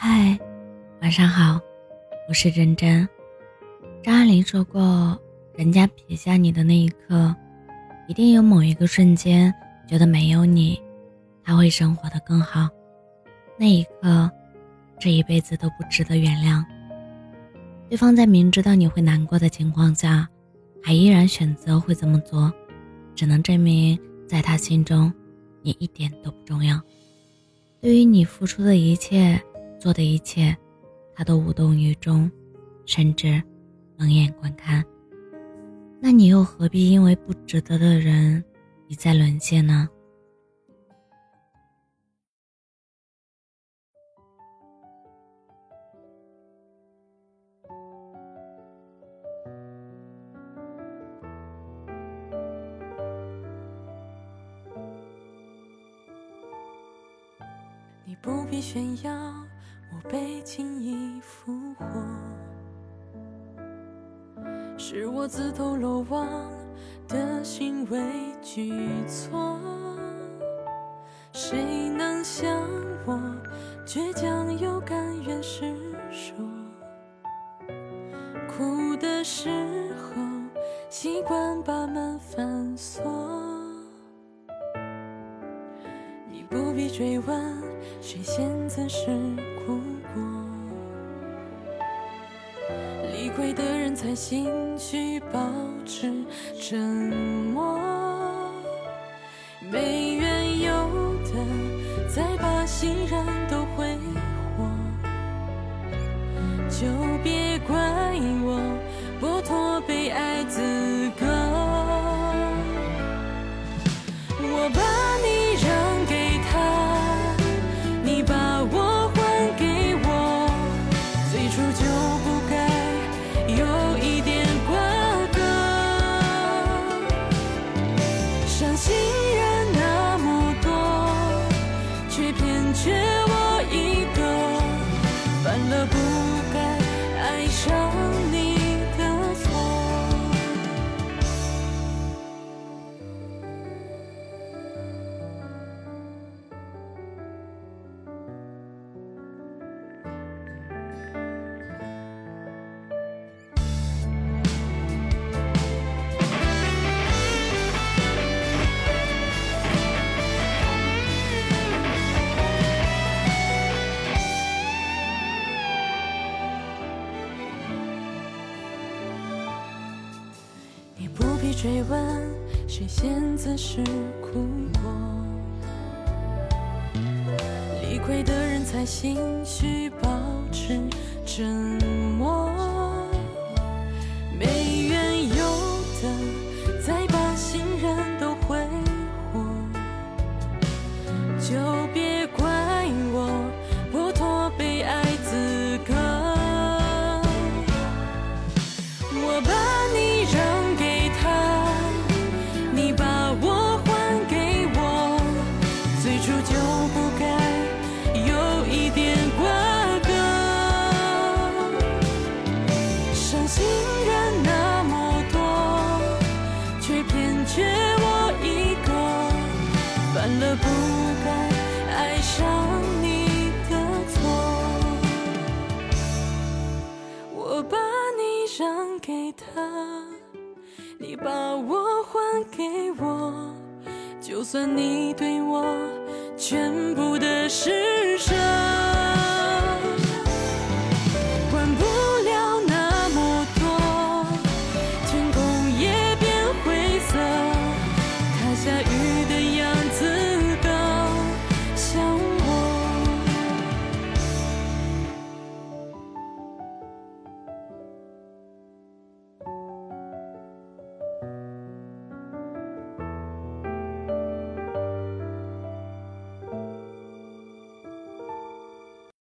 嗨，晚上好，我是真真。张爱玲说过，人家撇下你的那一刻，一定有某一个瞬间觉得没有你，他会生活的更好。那一刻，这一辈子都不值得原谅。对方在明知道你会难过的情况下，还依然选择会这么做，只能证明在他心中，你一点都不重要。对于你付出的一切。做的一切，他都无动于衷，甚至冷眼观看。那你又何必因为不值得的人一再沦陷呢？你不必炫耀。我被轻易俘获，是我自投罗网的行为举措。谁能像我倔强又甘愿示弱？哭的时候习惯把门反锁。你不必追问谁先曾是。哭过，理亏的人才心虚，保持沉默。没缘由的，再把信任都挥霍，就别不必追问谁先自食苦果？理亏的人才心虚，保持沉默。了不该爱上你的错，我把你让给他，你把我还给我，就算你对我全部的失。